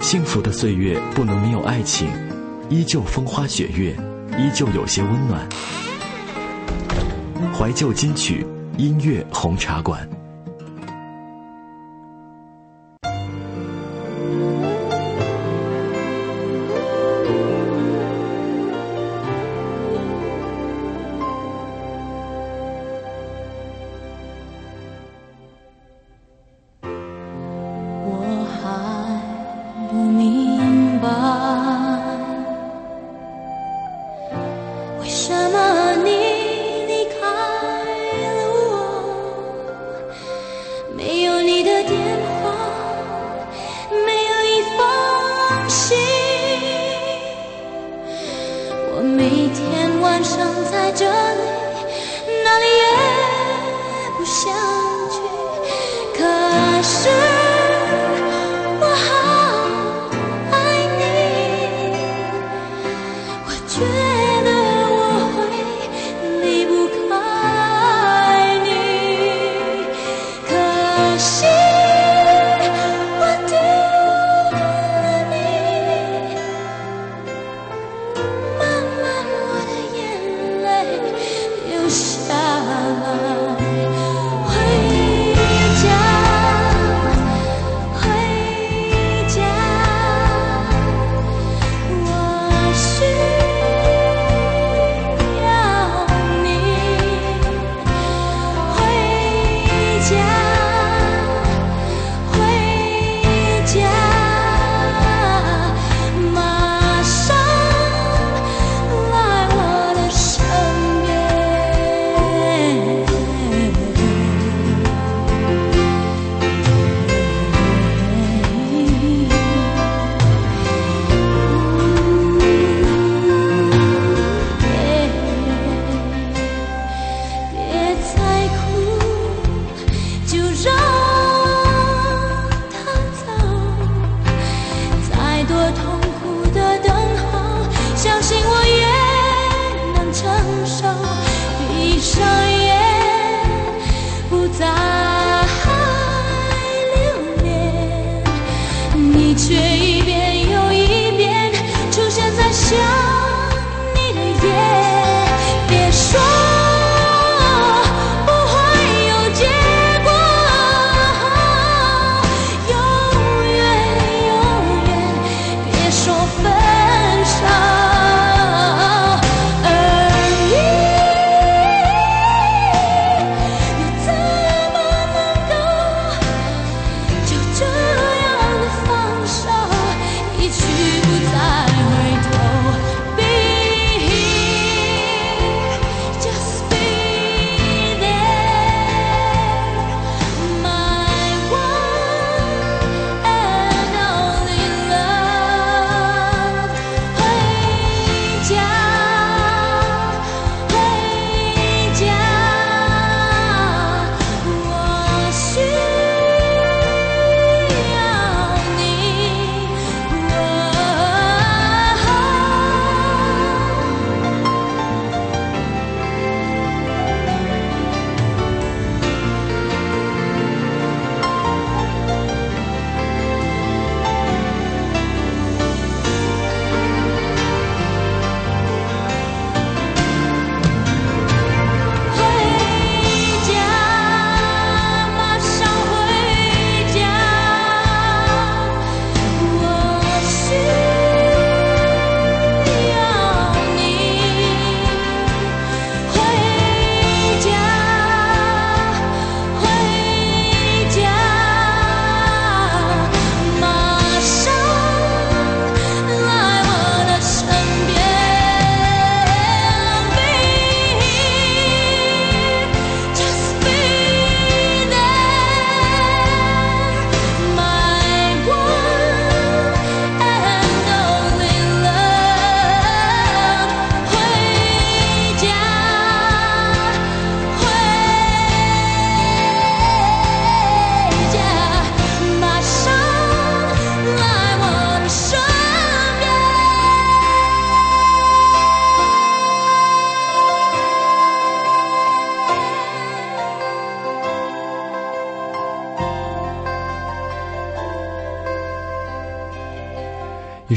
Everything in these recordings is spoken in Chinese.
幸福的岁月不能没有爱情，依旧风花雪月，依旧有些温暖。怀旧金曲音乐红茶馆。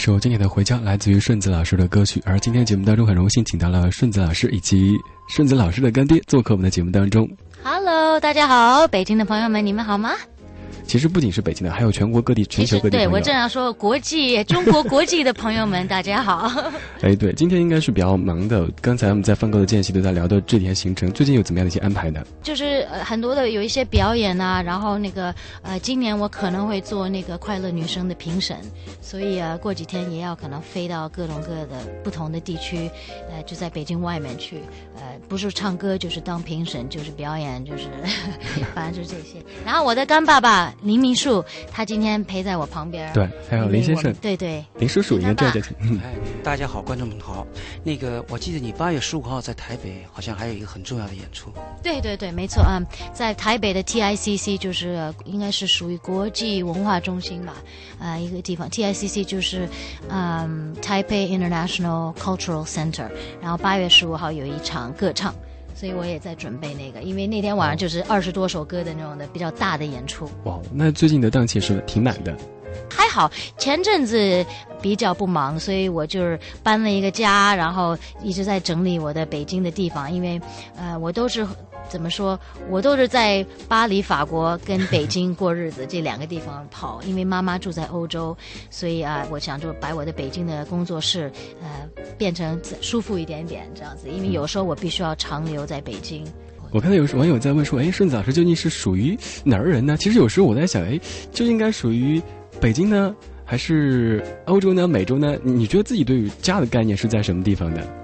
首经典的《回家》来自于顺子老师的歌曲，而今天节目当中很荣幸请到了顺子老师以及顺子老师的干爹做客我们的节目当中。Hello，大家好，北京的朋友们，你们好吗？其实不仅是北京的，还有全国各地、全球各地对我正要说国际、中国国际的朋友们，大家好。哎，对，今天应该是比较忙的。刚才我们在放歌的间隙都在聊到这天行程，最近有怎么样的一些安排呢？就是呃很多的有一些表演啊，然后那个呃，今年我可能会做那个快乐女生的评审，所以啊，过几天也要可能飞到各种各的不同的地区，呃，就在北京外面去，呃，不是唱歌就是当评审，就是表演，就是 反正就这些。然后我的干爸爸。林明树，他今天陪在我旁边。对，还有林先生。对对，林叔叔，应该这大家好，观众们好。那个，我记得你八月十五号在台北，好像还有一个很重要的演出。对对对，没错啊，在台北的 TICC，就是应该是属于国际文化中心吧，啊，一个地方。TICC 就是嗯，Taipei International Cultural Center。然后八月十五号有一场歌唱。所以我也在准备那个，因为那天晚上就是二十多首歌的那种的比较大的演出。哇，那最近的档期是挺满的。还好，前阵子比较不忙，所以我就是搬了一个家，然后一直在整理我的北京的地方，因为呃，我都是。怎么说？我都是在巴黎、法国跟北京过日子，这两个地方跑。因为妈妈住在欧洲，所以啊，我想就把我的北京的工作室，呃，变成舒服一点点这样子。因为有时候我必须要长留在北京。我看到有网友在问说：“哎，顺子老师究竟是属于哪儿人呢？”其实有时候我在想，哎，就应该属于北京呢，还是欧洲呢、美洲呢？你觉得自己对于家的概念是在什么地方的？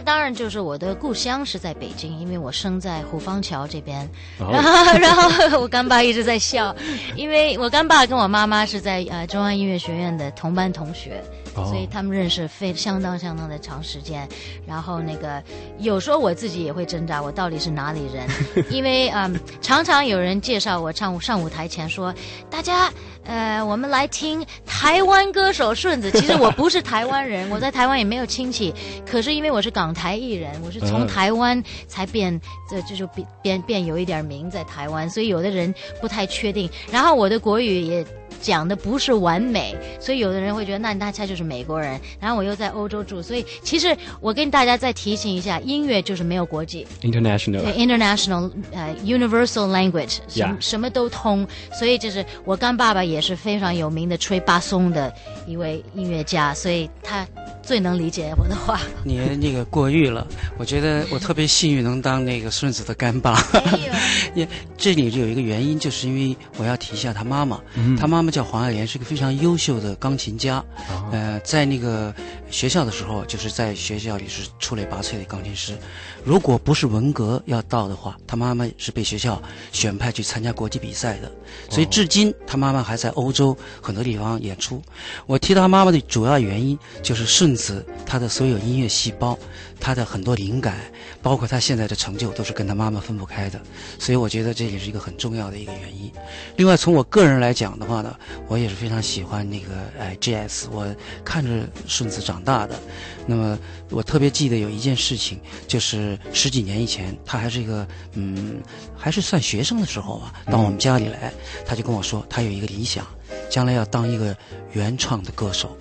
那当然就是我的故乡是在北京，因为我生在虎坊桥这边。然后，然后我干爸一直在笑，因为我干爸跟我妈妈是在呃中央音乐学院的同班同学，所以他们认识非相当相当的长时间。然后那个有时候我自己也会挣扎，我到底是哪里人？因为嗯，常常有人介绍我唱上舞台前说，大家。呃，我们来听台湾歌手顺子。其实我不是台湾人，我在台湾也没有亲戚。可是因为我是港台艺人，我是从台湾才变，这就是变变变有一点名在台湾，所以有的人不太确定。然后我的国语也。讲的不是完美，所以有的人会觉得那大家就是美国人。然后我又在欧洲住，所以其实我跟大家再提醒一下，音乐就是没有国际，international，对，international，呃，universal language，什什么都通。所以就是我干爸爸也是非常有名的吹巴松的一位音乐家，所以他。最能理解我的话，你那个过誉了。我觉得 我特别幸运能当那个顺子的干爸。也这里有一个原因，就是因为我要提一下他妈妈。他妈妈叫黄爱莲，是个非常优秀的钢琴家。呃，在那个学校的时候，就是在学校里是出类拔萃的钢琴师。如果不是文革要到的话，他妈妈是被学校选派去参加国际比赛的。所以至今，他妈妈还在欧洲很多地方演出。我提到他妈妈的主要原因，就是顺。顺子他的所有音乐细胞，他的很多灵感，包括他现在的成就，都是跟他妈妈分不开的。所以我觉得这也是一个很重要的一个原因。另外，从我个人来讲的话呢，我也是非常喜欢那个哎 J.S。我看着顺子长大的。那么我特别记得有一件事情，就是十几年以前，他还是一个嗯，还是算学生的时候吧，到我们家里来，他就跟我说，他有一个理想，将来要当一个原创的歌手。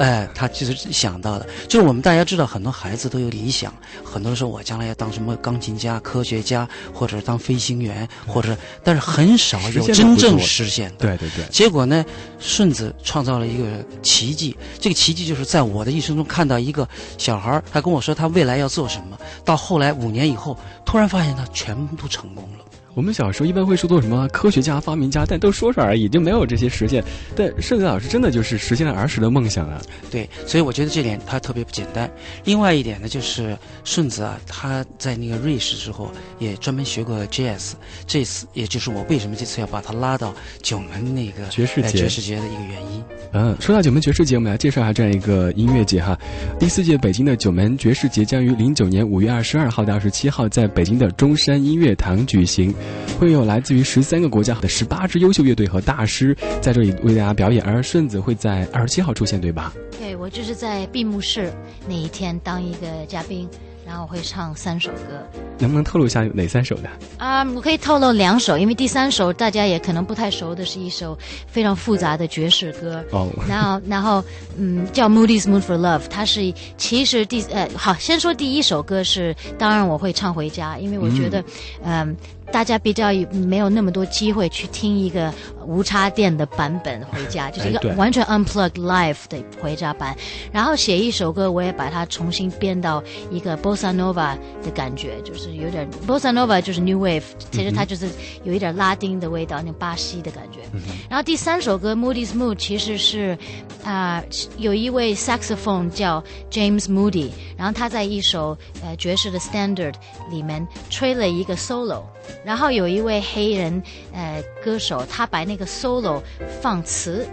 哎，他其实想到的，就是我们大家知道，很多孩子都有理想，很多人说我将来要当什么钢琴家、科学家，或者当飞行员，或者，但是很少有真正实现的。对对对。结果呢，顺子创造了一个奇迹，这个奇迹就是在我的一生中看到一个小孩他跟我说他未来要做什么，到后来五年以后，突然发现他全部都成功了。我们小时候一般会说做什么科学家、发明家，但都说说而已，就没有这些实现。但顺子老师真的就是实现了儿时的梦想啊！对，所以我觉得这点他特别不简单。另外一点呢，就是顺子啊，他在那个瑞士之后也专门学过 jazz，这次也就是我为什么这次要把他拉到九门那个爵士节爵士节的一个原因。嗯，说到九门爵士节，我们来介绍一下这样一个音乐节哈。第四届北京的九门爵士节将于零九年五月二十二号到二十七号在北京的中山音乐堂举行。会有来自于十三个国家的十八支优秀乐队和大师在这里为大家表演，而顺子会在二十七号出现，对吧？对，我就是在闭幕式那一天当一个嘉宾。然后会唱三首歌。能不能透露一下有哪三首的？啊，我可以透露两首，因为第三首大家也可能不太熟的是一首非常复杂的爵士歌。哦，然后，然后，嗯，叫《Moody's Mood for Love》，它是其实第呃，好，先说第一首歌是，当然我会唱回家，因为我觉得，嗯。大家比较没有那么多机会去听一个无插电的版本回家，就是一个完全 unplugged live 的回家版。然后写一首歌，我也把它重新编到一个 bossa nova 的感觉，就是有点 bossa nova 就是 new wave，其实它就是有一点拉丁的味道，那巴西的感觉。然后第三首歌 Moody's Mood 其实是啊，有一位 saxophone 叫 James Moody，然后他在一首呃爵士的 standard 里面吹了一个 solo。然后有一位黑人呃歌手，他把那个 solo 放词，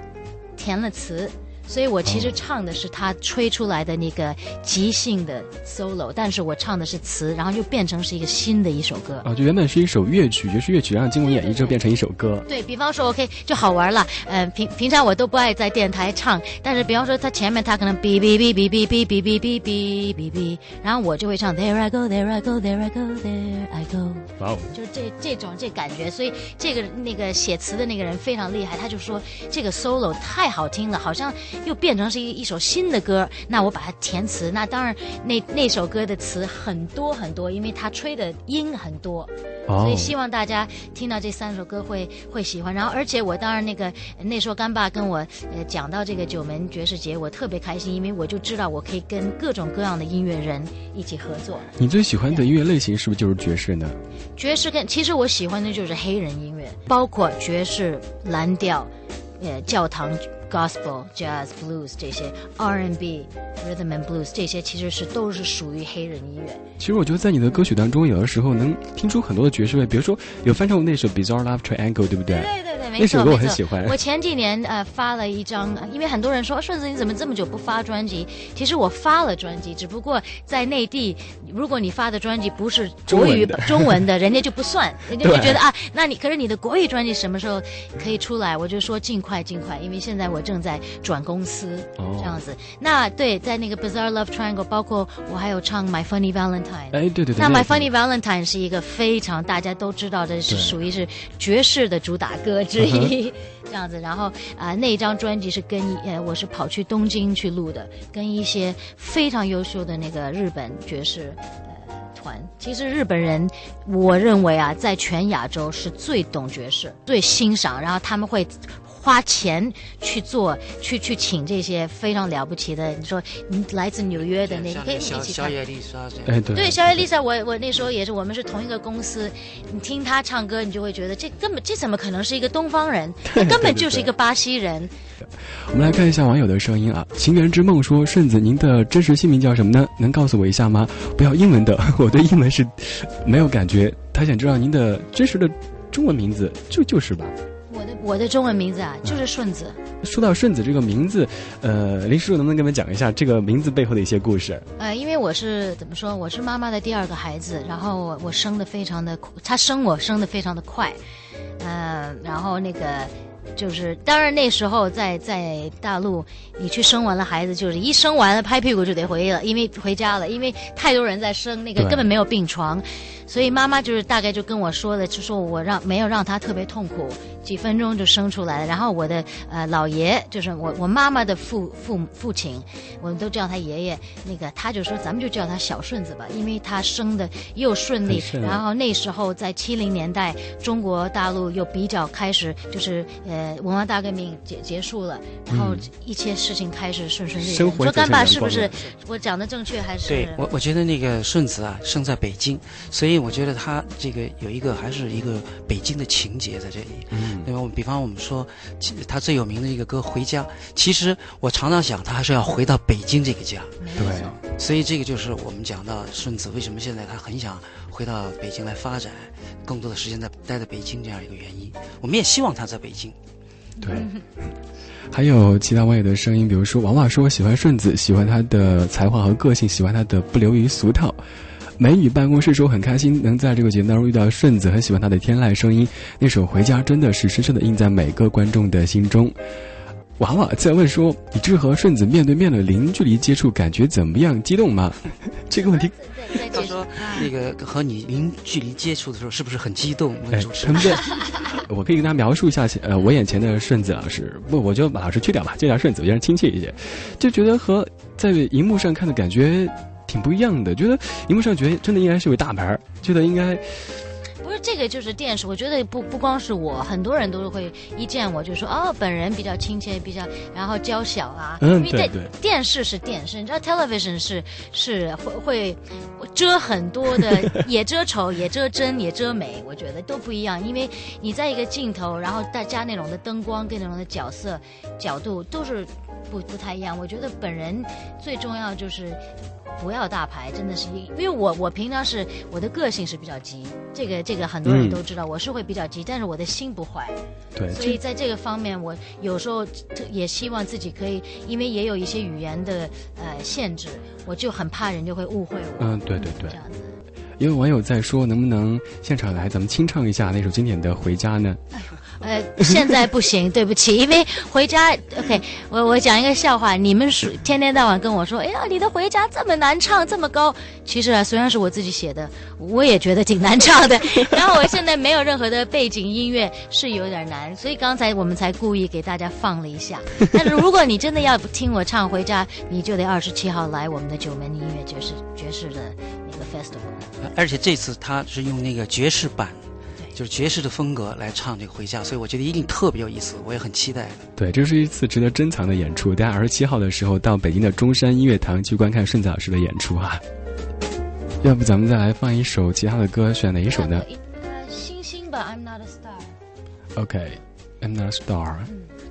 填了词。所以我其实唱的是他吹出来的那个即兴的 solo，但是我唱的是词，然后又变成是一个新的一首歌。啊，就原本是一首乐曲，就是乐曲，然后经过演绎之后变成一首歌。对比方说，OK 就好玩了。嗯，平平常我都不爱在电台唱，但是比方说他前面他可能哔哔哔哔哔哔哔哔哔哔哔哔，然后我就会唱 There I go, There I go, There I go, There I go。哇哦！就是这这种这感觉，所以这个那个写词的那个人非常厉害，他就说这个 solo 太好听了，好像。又变成是一一首新的歌，那我把它填词，那当然那那首歌的词很多很多，因为它吹的音很多，所以希望大家听到这三首歌会会喜欢。然后，而且我当然那个那时候干爸跟我呃讲到这个九门爵士节，我特别开心，因为我就知道我可以跟各种各样的音乐人一起合作。你最喜欢的音乐类型是不是就是爵士呢？爵士跟其实我喜欢的就是黑人音乐，包括爵士、蓝调、呃教堂。Gospel、Jazz、Blues 这些 R&B、Rhythm and Blues 这些其实是都是属于黑人音乐。其实我觉得在你的歌曲当中，有的时候能听出很多的爵士味，比如说有翻唱过那首 Bizarre Love Triangle，对不对？对对对，没错那首歌我很喜欢。我前几年呃发了一张，因为很多人说顺子你怎么这么久不发专辑？其实我发了专辑，只不过在内地，如果你发的专辑不是国语中文的，人家就不算，人家就觉得啊，那你可是你的国语专辑什么时候可以出来？我就说尽快尽快，因为现在我。我正在转公司，这样子。那对，在那个 Bizarre Love Triangle，包括我还有唱 My Funny Valentine。哎，对对对。那 My Funny Valentine 是一个非常大家都知道的，是属于是爵士的主打歌之一，这样子。然后啊，那一张专辑是跟呃，我是跑去东京去录的，跟一些非常优秀的那个日本爵士呃团。其实日本人，我认为啊，在全亚洲是最懂爵士、最欣赏，然后他们会。花钱去做，去去请这些非常了不起的。你说，你来自纽约的那，可以一起看。小野丽莎，哎对。对，小野丽莎，我我那时候也是，我们是同一个公司。你听她唱歌，你就会觉得这根本这怎么可能是一个东方人？他根本就是一个巴西人。我们来看一下网友的声音啊。情缘之梦说：“顺子，您的真实姓名叫什么呢？能告诉我一下吗？不要英文的，我对英文是没有感觉。他想知道您的真实的中文名字，就就是吧。”我的中文名字啊，就是顺子。说到顺子这个名字，呃，林叔叔能不能给我们讲一下这个名字背后的一些故事？呃，因为我是怎么说，我是妈妈的第二个孩子，然后我我生的非常的，她生我生的非常的快，嗯，然后那个。就是，当然那时候在在大陆，你去生完了孩子，就是一生完了拍屁股就得回了，因为回家了，因为太多人在生，那个根本没有病床，所以妈妈就是大概就跟我说了，就说我让没有让他特别痛苦，几分钟就生出来了。然后我的呃老爷，就是我我妈妈的父父父亲，我们都叫他爷爷，那个他就说咱们就叫他小顺子吧，因为他生的又顺利。然后那时候在七零年代，中国大陆又比较开始就是呃。呃，文化大革命结结束了，然后一切事情开始顺顺利利。说干爸是不是我讲的正确还是？对我，我觉得那个顺子啊，生在北京，所以我觉得他这个有一个还是一个北京的情节在这里。嗯，因为我们比方我们说，他最有名的一个歌《回家》，其实我常常想，他还是要回到北京这个家。对，所以这个就是我们讲到顺子为什么现在他很想回到北京来发展，更多的时间在待在北京这样一个原因。我们也希望他在北京。对，还有其他网友的声音，比如说娃娃说喜欢顺子，喜欢他的才华和个性，喜欢他的不流于俗套。美女办公室说很开心能在这个节目当中遇到顺子，很喜欢他的天籁声音，那首《回家》真的是深深的印在每个观众的心中。娃娃在问说：“你这和顺子面对面的零距离接触，感觉怎么样？激动吗？”这个问题，他说：“那个和你零距离接触的时候，是不是很激动？”哎，他们在，我可以跟他描述一下，呃，我眼前的顺子老师，不，我就把老师去掉吧，就叫他顺子，让人亲切一些，就觉得和在荧幕上看的感觉挺不一样的，觉得荧幕上觉得真的应该是位大牌，觉得应该。不是这个就是电视，我觉得不不光是我，很多人都是会一见我就说哦，本人比较亲切，比较然后娇小啊。嗯，对对。电视是电视，你知道，television 是是会会遮很多的，也遮丑，也遮真，也遮美，我觉得都不一样。因为你在一个镜头，然后再加那种的灯光跟那种的角色角度都是不不太一样。我觉得本人最重要就是。不要大牌，真的是因因为我我平常是我的个性是比较急，这个这个很多人都知道，我是会比较急，但是我的心不坏，对，所以在这个方面，我有时候也希望自己可以，因为也有一些语言的呃限制，我就很怕人就会误会我。嗯，对对对。这样子。因为网友在说，能不能现场来，咱们清唱一下那首经典的《回家》呢？呃，现在不行，对不起，因为回家，OK，我我讲一个笑话，你们说天天到晚跟我说，哎呀，你的回家这么难唱，这么高，其实啊，虽然是我自己写的，我也觉得挺难唱的。然后我现在没有任何的背景音乐，是有点难，所以刚才我们才故意给大家放了一下。但是如果你真的要听我唱回家，你就得二十七号来我们的九门音乐爵士爵士的那个 festival。而且这次他是用那个爵士版。就是爵士的风格来唱这个《回家》，所以我觉得一定特别有意思，我也很期待。对，这是一次值得珍藏的演出。大家二十七号的时候到北京的中山音乐堂去观看顺子老师的演出啊。要不咱们再来放一首其他的歌，选哪一首呢？呃，星星吧，I'm not a star。OK，I'm not a star。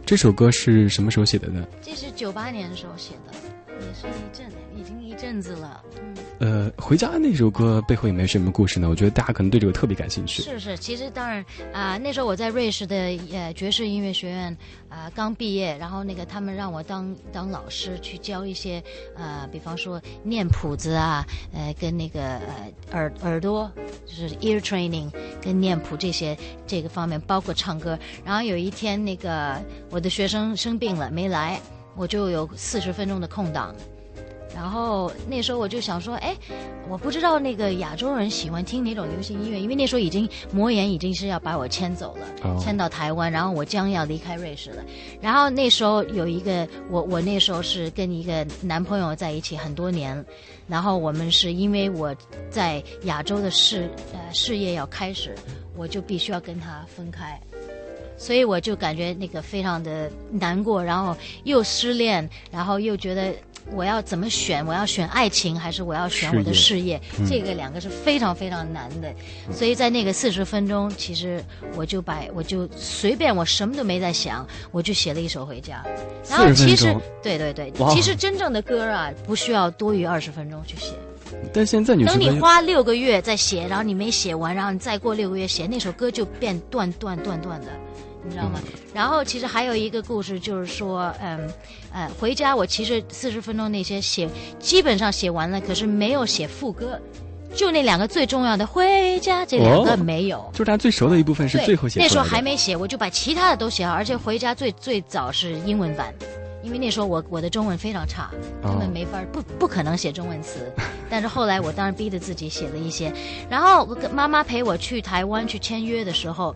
这首歌是什么时候写的呢？这是九八年的时候写的，也是一阵，已经一阵子了。嗯。呃，回家那首歌背后有没有什么故事呢？我觉得大家可能对这个特别感兴趣。是是，其实当然啊，那时候我在瑞士的呃爵士音乐学院啊刚毕业，然后那个他们让我当当老师去教一些呃，比方说念谱子啊，呃，跟那个呃耳耳朵就是 ear training 跟念谱这些这个方面，包括唱歌。然后有一天那个我的学生生病了没来，我就有四十分钟的空档。然后那时候我就想说，哎，我不知道那个亚洲人喜欢听哪种流行音乐，因为那时候已经魔岩已经是要把我迁走了，迁到台湾，然后我将要离开瑞士了。然后那时候有一个我，我那时候是跟一个男朋友在一起很多年，然后我们是因为我在亚洲的事呃事业要开始，我就必须要跟他分开，所以我就感觉那个非常的难过，然后又失恋，然后又觉得。我要怎么选？我要选爱情还是我要选我的事业？这个两个是非常非常难的。所以在那个四十分钟，其实我就把我就随便，我什么都没在想，我就写了一首《回家》。然后其实对对对，其实真正的歌啊，不需要多于二十分钟去写。但现在你等你花六个月再写，然后你没写完，然后你再过六个月写那首歌，就变断断断断的。你知道吗？然后其实还有一个故事，就是说，嗯，呃，回家我其实四十分钟那些写基本上写完了，可是没有写副歌，就那两个最重要的“回家”这两个没有。就是他最熟的一部分是最后写。那时候还没写，我就把其他的都写好，而且“回家”最最早是英文版，因为那时候我我的中文非常差，根本没法不不可能写中文词。但是后来我当然逼着自己写了一些，然后妈妈陪我去台湾去签约的时候。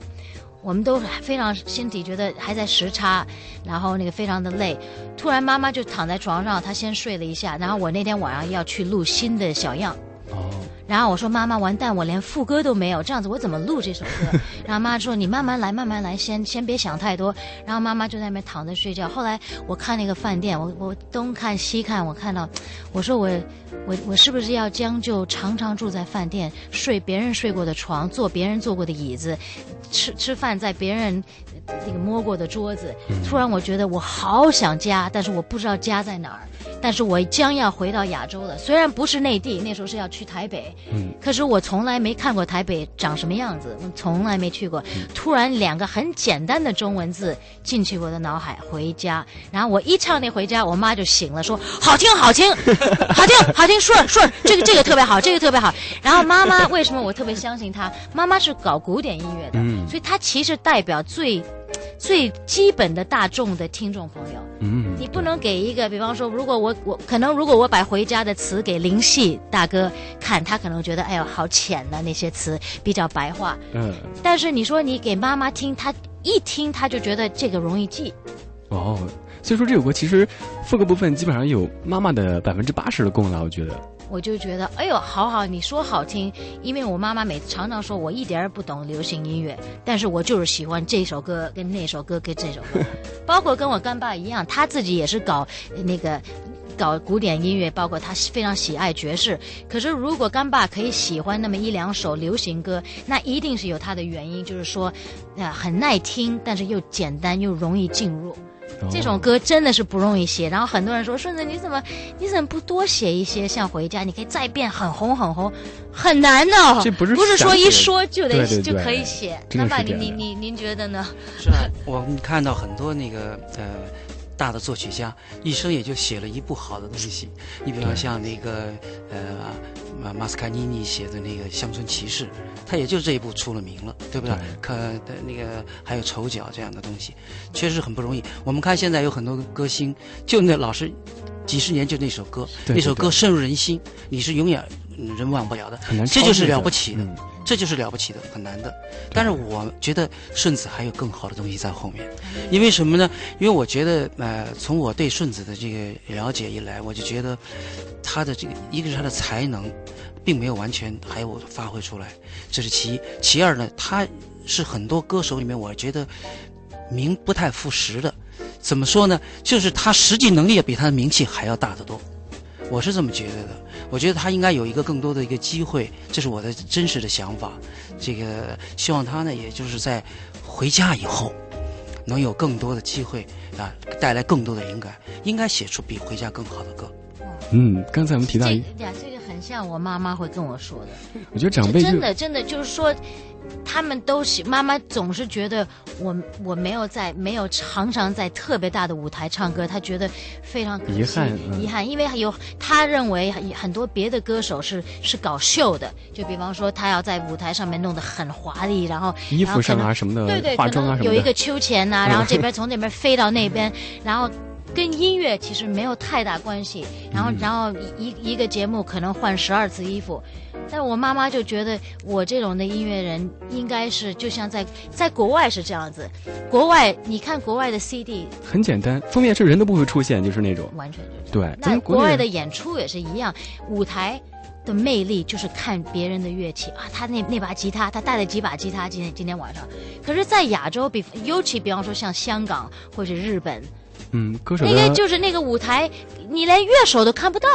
我们都非常心底觉得还在时差，然后那个非常的累。突然妈妈就躺在床上，她先睡了一下。然后我那天晚上要去录新的小样。哦。然后我说妈妈完蛋，我连副歌都没有，这样子我怎么录这首歌？然后妈妈说你慢慢来，慢慢来，先先别想太多。然后妈妈就在那边躺着睡觉。后来我看那个饭店，我我东看西看，我看到，我说我我我是不是要将就常常住在饭店，睡别人睡过的床，坐别人坐过的椅子？吃吃饭在别人那个摸过的桌子，突然我觉得我好想家，但是我不知道家在哪儿。但是我将要回到亚洲了，虽然不是内地，那时候是要去台北，嗯，可是我从来没看过台北长什么样子，从来没去过。突然两个很简单的中文字进去我的脑海，回家。然后我一唱那回家，我妈就醒了，说好听好听，好听 好听，顺顺，这个这个特别好，这个特别好。然后妈妈为什么我特别相信她？妈妈是搞古典音乐的，所以她其实代表最。最基本的大众的听众朋友。嗯，你不能给一个，比方说，如果我我可能如果我把回家的词给林夕大哥看，他可能觉得哎呦好浅呐、那些词比较白话。嗯，但是你说你给妈妈听，她一听她就觉得这个容易记。哦，所以说这首歌其实副歌部分基本上有妈妈的百分之八十的功劳，我觉得。我就觉得，哎呦，好好，你说好听，因为我妈妈每次常常说我一点儿不懂流行音乐，但是我就是喜欢这首歌跟那首歌跟这首歌，包括跟我干爸一样，他自己也是搞呃那个。搞古典音乐，包括他非常喜爱爵士。可是，如果干爸可以喜欢那么一两首流行歌，那一定是有他的原因，就是说，啊、很耐听，但是又简单又容易进入。这种歌真的是不容易写，然后很多人说顺子你怎么你怎么不多写一些？像回家，你可以再变很红很红，很难的、这不是不是说一说就得对对就可以写。那爸你是这样的。你你您觉得呢？是啊，我们看到很多那个呃大的作曲家，一生也就写了一部好的东西。你比方像那个呃马马斯卡尼尼写的那个《乡村骑士》，他也就这一部出了名了，对不对？对可的那个还有丑角这样的东西，确实很不容易。我们看现在有很多歌星，就那老是几十年就那首歌，对对对那首歌深入人心，你是永远嗯人忘不了的。很难这就是了不起的嗯，这就是了不起的，很难的。但是我觉得顺子还有更好的东西在后面，因为什么呢？因为我觉得，呃，从我对顺子的这个了解以来，我就觉得他的这个，一个是他的才能，并没有完全还有发挥出来，这是其一。其二呢，他是很多歌手里面，我觉得名不太副实的。怎么说呢？就是他实际能力也比他的名气还要大得多。我是这么觉得的。我觉得他应该有一个更多的一个机会，这是我的真实的想法。这个希望他呢，也就是在回家以后，能有更多的机会啊，带来更多的灵感，应该写出比回家更好的歌。嗯，刚才我们提到这一，呀，这个很像我妈妈会跟我说的。我觉得长辈真的真的就是说，他们都喜妈妈总是觉得我我没有在没有常常在特别大的舞台唱歌，她觉得非常遗憾嗯。遗憾，因为有他认为很多别的歌手是是搞秀的，就比方说他要在舞台上面弄得很华丽，然后衣服上啊什么的，对对，化可妆啊什么的，能有一个秋千呐、然后这边 从那边飞到那边，然后跟音乐其实没有太大关系。然嗯后，然后一一个节目可能换十二次衣服，但我妈妈就觉得我这种的音乐人应该是就像在在国外是这样子，国外你看国外的 CD 很简单，封面是人都不会出现，就是那种。完全就是。对，咱那国外的演出也是一样，舞台的魅力就是看别人的乐器啊，他那那把吉他，他带了几把吉他，今天今天晚上。可是，在亚洲，比尤其比方说像香港或者日本，嗯，歌手那的个就是那个舞台，你连乐手都看不到，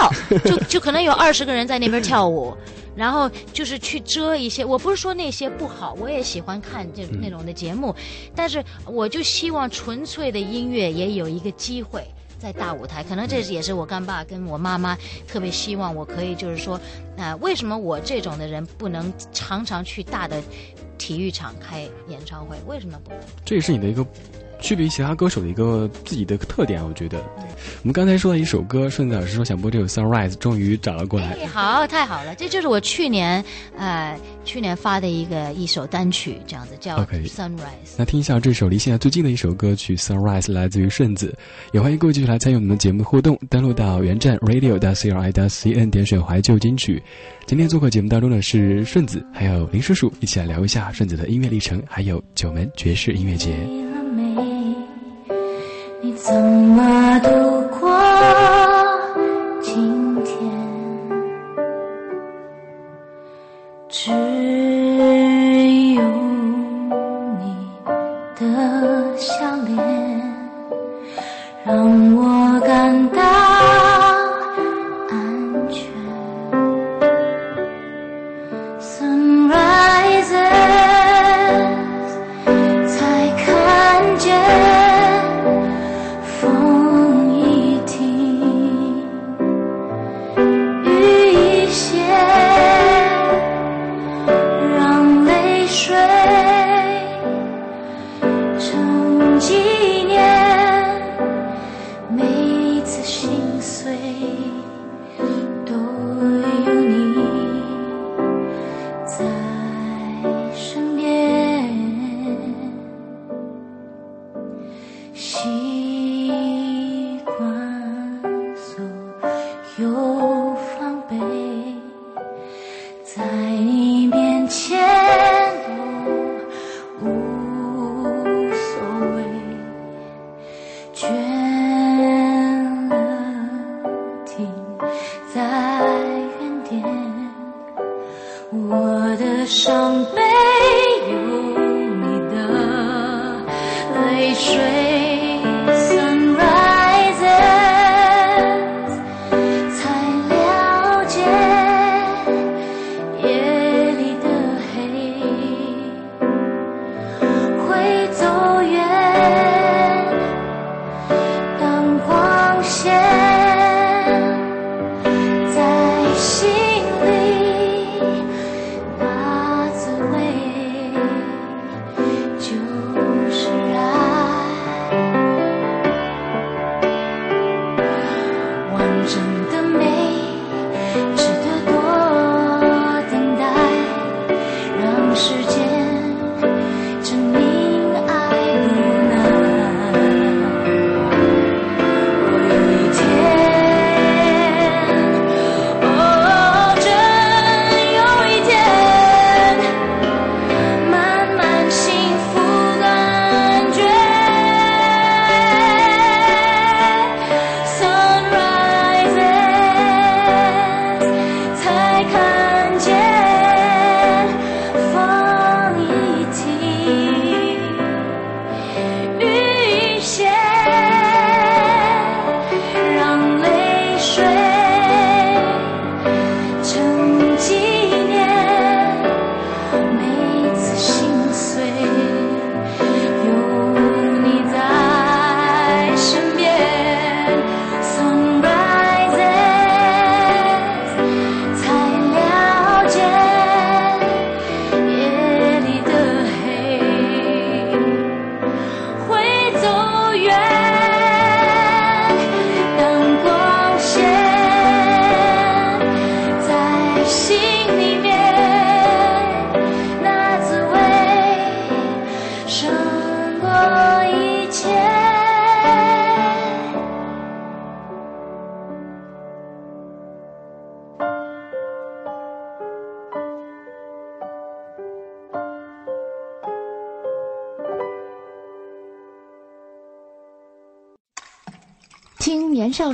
就 就可能有二十个人在那边跳舞。然后就是去遮一些，我不是说那些不好，我也喜欢看这那种的节目，但是我就希望纯粹的音乐也有一个机会在大舞台。可能这也是我干爸跟我妈妈特别希望我可以，就是说，啊、为什么我这种的人不能常常去大的体育场开演唱会？为什么不能？这也是你的一个区别于其他歌手的一个自己的特点，我觉得。我们刚才说到一首歌，顺子老师说想播这首《Sunrise》，终于找了过来。哎，好，太好了，这就是我去年呃去年发的一个一首单曲，这样子叫 Sunrise。那听一下这首离现在最近的一首歌曲《Sunrise》，来自于顺子。也欢迎各位继续来参与我们的节目互动，登录到原站 radio. c r i. c n 点选怀旧金曲。今天做客节目当中的是顺子，还有林叔叔，一起来聊一下顺子的音乐历程，还有九门爵士音乐节。怎么度过今天？只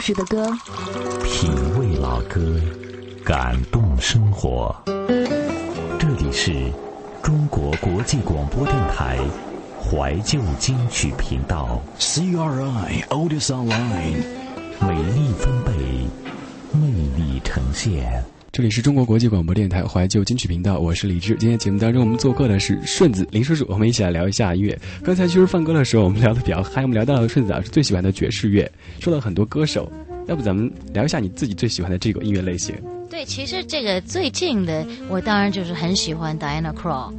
时的歌，品味老歌，感动生活。这里是中国国际广播电台怀旧金曲频道，CRI Oldest Online，美丽分贝，魅力呈现。这里是中国国际广播电台怀旧金曲频道，我是李志。今天节目当中，我们做客的是顺子林叔叔，我们一起来聊一下音乐。刚才其实放歌的时候，我们聊的比较嗨，我们聊到了顺子老师最喜欢的爵士乐，说了很多歌手，要不咱们聊一下你自己最喜欢的这个音乐类型？对，其实这个最近的，我当然就是很喜欢 Diana c r a w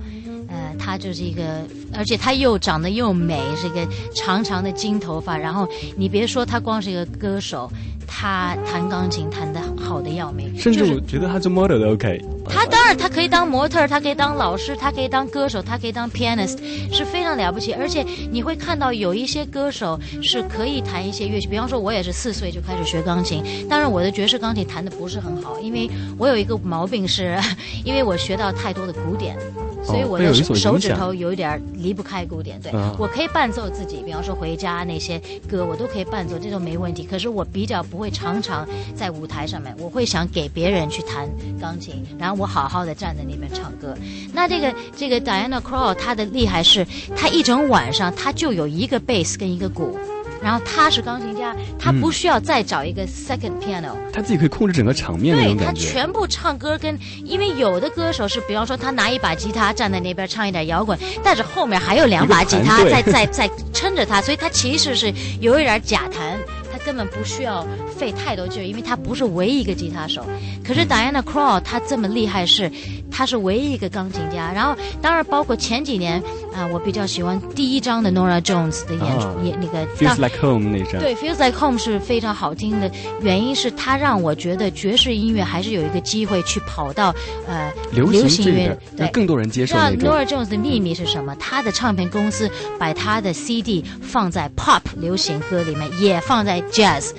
呃，她就是一个，而且她又长得又美，是一个长长的金头发，然后你别说她光是一个歌手。他弹钢琴弹的好的要命，甚至我觉得他做 model 都 OK。他当然，他可以当模特，他可以当老师，他可以当歌手，他可以当 pianist，是非常了不起。而且你会看到有一些歌手是可以弹一些乐器，比方说，我也是四岁就开始学钢琴，当然我的爵士钢琴弹的不是很好，因为我有一个毛病是，因为我学到太多的古典。所以我的手指头有一点离不开古典，对我可以伴奏自己，比方说回家那些歌我都可以伴奏，这都没问题。可是我比较不会常常在舞台上面，我会想给别人去弹钢琴，然后我好好的站在那边唱歌。那这个这个 Diana Krall 她的厉害是，她一整晚上她就有一个贝斯跟一个鼓。然后他是钢琴家，他不需要再找一个 second piano，他自己可以控制整个场面那种感觉。对他全部唱歌跟，因为有的歌手是，比方说他拿一把吉他站在那边唱一点摇滚，但是后面还有两把吉他在在在撑着他，所以他其实是有一点假弹。他根本不需要费太多劲儿，因为他不是唯一一个吉他手。可是 Diana Krall 他这么厉害，是他是唯一一个钢琴家。然后当然包括前几年啊，我比较喜欢第一张的 Nora Jones 的演出，演那个 Feels Like Home 那张。对，Feels Like Home 是非常好听的，原因是他让我觉得爵士音乐还是有一个机会去跑到呃流行音乐，让更多人接受。那 Nora Jones 的秘密是什么？他的唱片公司把他的 CD 放在 Pop 流行歌里面，也放在。Jazz，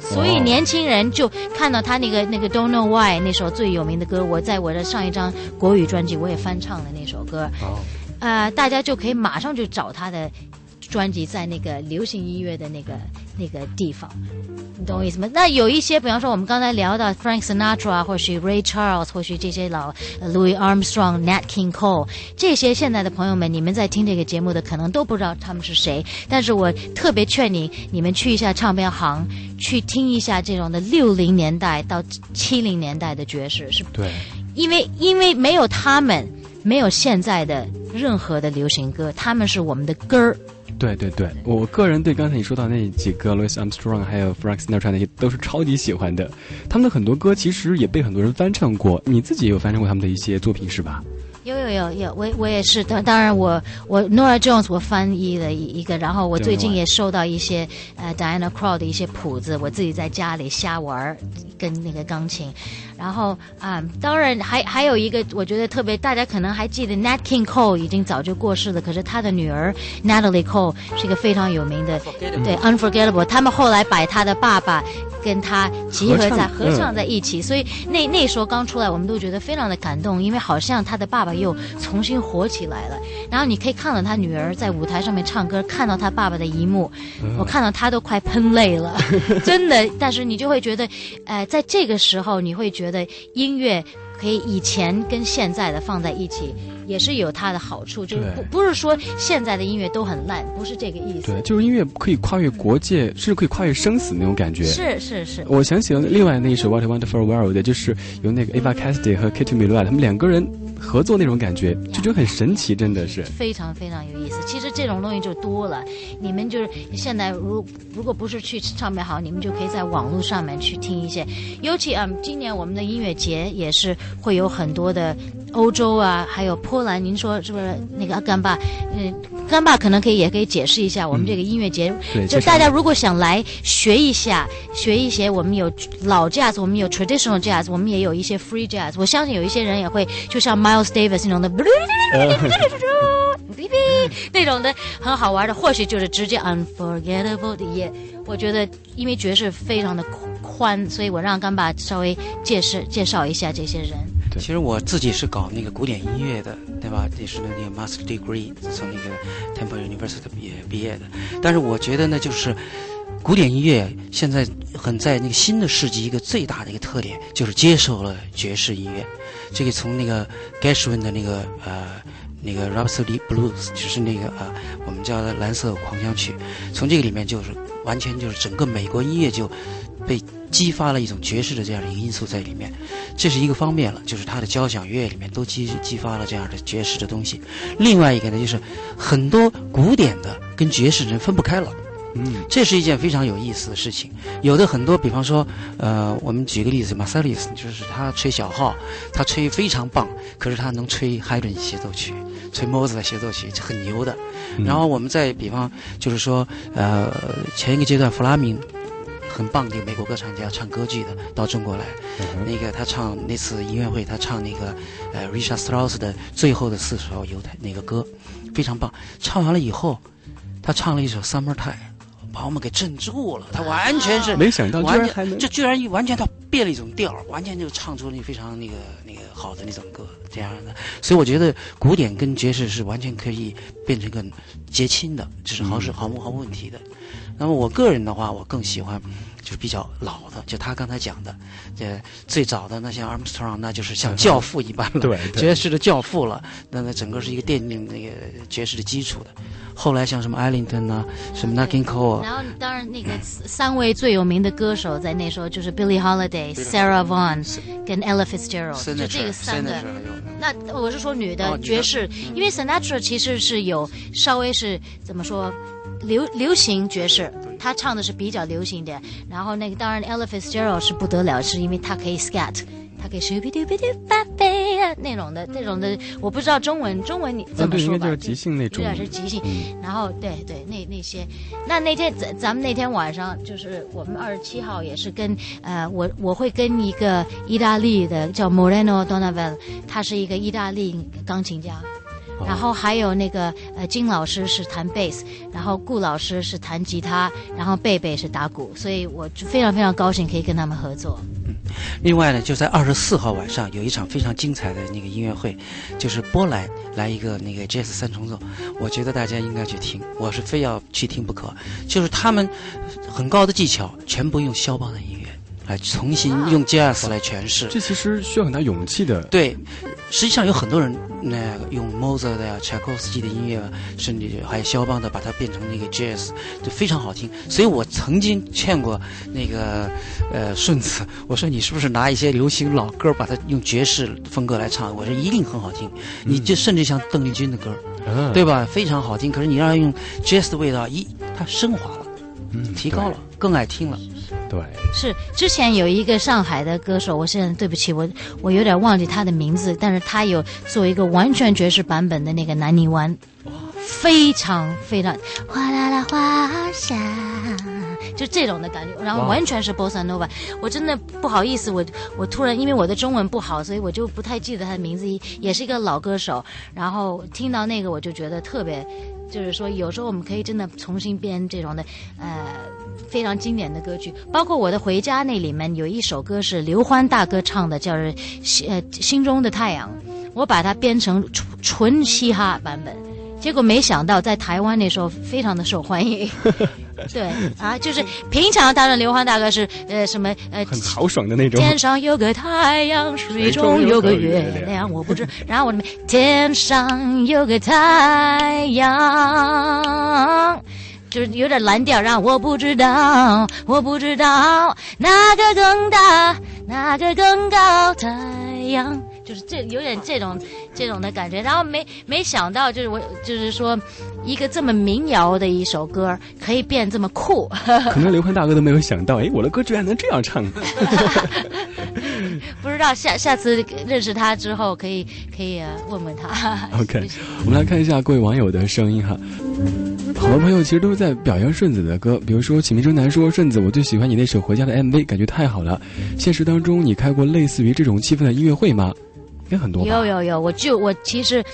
所以年轻人就看到他那个那个 Don't Know Why 那首最有名的歌，我在我的上一张国语专辑我也翻唱了那首歌，呃，大家就可以马上就找他的专辑在那个流行音乐的那个那个地方。你懂我意思吗？那有一些，比方说我们刚才聊到 Frank Sinatra，或许 Ray Charles，或许这些老 Louis Armstrong、Nat King Cole，这些现在的朋友们，你们在听这个节目的可能都不知道他们是谁。但是我特别劝你，你们去一下唱片行，去听一下这种的六零年代到七零年代的爵士，是对，因为因为没有他们，没有现在的任何的流行歌，他们是我们的根儿。对对对，我个人对刚才你说到那几个 Louis Armstrong 还有 Frank Sinatra 那些都是超级喜欢的，他们的很多歌其实也被很多人翻唱过，你自己也有翻唱过他们的一些作品是吧？有有有有，我我也是，当当然我我 Nora Jones 我翻译了一一个，然后我最近也收到一些呃 Diana Craw 的一些谱子，我自己在家里瞎玩跟那个钢琴，然后啊，当然还还有一个，我觉得特别，大家可能还记得 Nat King Cole 已经早就过世了，可是他的女儿 Natalie Cole 是一个非常有名的，对 Unforgettable，他们后来把他的爸爸跟他集合在合唱在一起，所以那那时候刚出来，我们都觉得非常的感动，因为好像他的爸爸。又重新火起来了，然后你可以看到他女儿在舞台上面唱歌，看到他爸爸的一幕，我看到他都快喷泪了，真的。但是你就会觉得，呃，在这个时候，你会觉得音乐可以以前跟现在的放在一起。也是有它的好处，就是不不是说现在的音乐都很烂，不是这个意思。对，就是音乐可以跨越国界，甚至可以跨越生死那种感觉。是是是。我想起了另外那一首《What a Wonderful World》，就是由那个 Eva Cassidy 和 Katy m i l l 他们两个人合作那种感觉，就觉得很神奇，真的是。非常非常有意思。其实这种东西就多了，你们就是现在如如果不是去唱片行，你们就可以在网络上面去听一些。尤其啊，今年我们的音乐节也是会有很多的欧洲啊，还有波兰，您说是不是那个干爸？嗯，干爸可能可以也可以解释一下我们这个音乐节。就大家如果想来学一下，学一些，我们有老 jazz，我们有 traditional jazz，我们也有一些 free jazz。我相信有一些人也会，就像 Miles Davis 那种的，那种的很好玩的，或许就是直接 unforgettable 的也。我觉得因为爵士非常的宽，所以我让干爸稍微介绍介绍一下这些人。其实我自己是搞那个古典音乐的，对吧？也是那个 master degree，从那个 Temple University 毕业毕业的。但是我觉得呢，就是古典音乐现在很在那个新的世纪一个最大的一个特点就是接受了爵士音乐，这个从那个 Gershwin 的那个呃那个 Rhapsody Blues 就是那个呃我们叫的蓝色狂想曲，从这个里面就是完全就是整个美国音乐就被激发了一种爵士的这样的一个因素在里面，这是一个方面了，就是他的交响乐里面都激激发了这样的爵士的东西。另外一个呢，就是很多古典的跟爵士人分不开了。嗯，这是一件非常有意思的事情。有的很多，比方说，呃，我们举个例子，马塞利斯，就是他吹小号，他吹非常棒，可是他能吹海顿协奏曲，吹莫兹的协奏曲，很牛的。然后我们再比方，就是说，呃，前一个阶段，弗拉明很棒的美国歌唱家，唱歌剧的到中国来，那个他唱那次音乐会，他唱那个呃 Richard Strauss 的最后的四首犹太那个歌，非常棒。唱完了以后，他唱了一首《Summertime》。把我们给镇住了，他完全是没想到居完全这居然一完全他变了一种调，完全就唱出那非常那个那个好的那种歌这样的。所以我觉得古典跟爵士是完全可以变成一个结亲的，这是毫是毫无毫无问题的。那么我个人的话，我更喜欢就是比较老的，就他刚才讲的，呃最早的那像 Armstrong，那就是像教父一般了，对对爵士的教父了。那那整个是一个奠定那个爵士的基础的。后来像什么 Ellington 啊，什么 Nat King Cole 啊，然后当然那个三位最有名的歌手在那时候就是 Billie Holiday、Sarah Vaughan 跟 Ella Fitzgerald，就这个三个。那我是说女的哦女的爵士，因为 Sinatra 其实是有稍微是怎么说流流行爵士，他唱的是比较流行的。然后那个当然 Ella Fitzgerald 是不得了，是因为他可以 scat。他可以 s h o o b i d o b i d o b a b a 那种的，那种的，我不知道中文，中文你怎么，说吧？就是即兴那种有。点是即兴。然后对对，那那些，那那天咱咱们那天晚上就是我们二十七号也是跟呃我我会跟一个意大利的叫 Moreno Donavel，他是一个意大利钢琴家。然后还有那个呃金老师是弹贝斯，然后顾老师是弹吉他，然后贝贝是打鼓，所以我就非常非常高兴可以跟他们合作。嗯另外呢，就在二十四号晚上有一场非常精彩的那个音乐会，就是波兰来一个那个 Jazz 三重奏，我觉得大家应该去听，我是非要去听不可。就是他们很高的技巧，全部用肖邦的音乐来重新用 Jazz 来诠释。这其实需要很大勇气的。对，实际上有很多人那个用 Mozart 的呀、柴可夫斯基的音乐啊，甚至还有肖邦的，把它变成那个 jazz，就非常好听。所以我曾经劝过那个呃顺子，我说你是不是拿一些流行老歌，把它用爵士风格来唱？我说一定很好听。你就甚至像邓丽君的歌，嗯，对吧？非常好听。可是你让它用 jazz 的味道，一它升华了，嗯提高了，更爱听了。对，是之前有一个上海的歌手，我现在对不起我我有点忘记他的名字，但是他有做一个完全爵士版本的那个南泥湾，非常非常哗啦啦哗下，就这种的感觉，然后完全是 bossa nova。我真的不好意思，我我突然因为我的中文不好，所以我就不太记得他的名字，也是一个老歌手。然后听到那个我就觉得特别，就是说有时候我们可以真的重新编这种的，呃。非常经典的歌曲，包括我的《回家》那里面有一首歌是刘欢大哥唱的，叫是《呃心中的太阳》，我把它编成纯纯嘻哈版本，结果没想到在台湾那时候非常的受欢迎。对啊，就是平常当然刘欢大哥是呃什么呃很豪爽的那种。天上有个太阳，水中有个月亮，我不知。然后我里面天上有个太阳，就是有点蓝调，然后我不知道，我不知道哪个更大，哪个更高，太阳。就是这有点这种这种的感觉，然后没没想到，就是我就是说，一个这么民谣的一首歌可以变这么酷，可能刘欢大哥都没有想到，哎，我的歌居然能这样唱。不知道下下次认识他之后，可以可以、呃问问他。OK，我们来看一下各位网友的声音哈。好多朋友其实都是在表扬顺子的歌，比如说启明生南说顺子，我最喜欢你那首《回家》的 MV，感觉太好了。现实当中，你开过类似于这种气氛的音乐会吗？有很多。有有有，我就我其实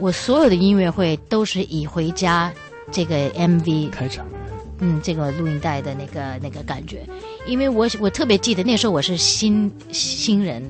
我所有的音乐会都是以回家这个 MV 开场。嗯，这个录音带的那个那个感觉，因为我我特别记得那时候我是新新人，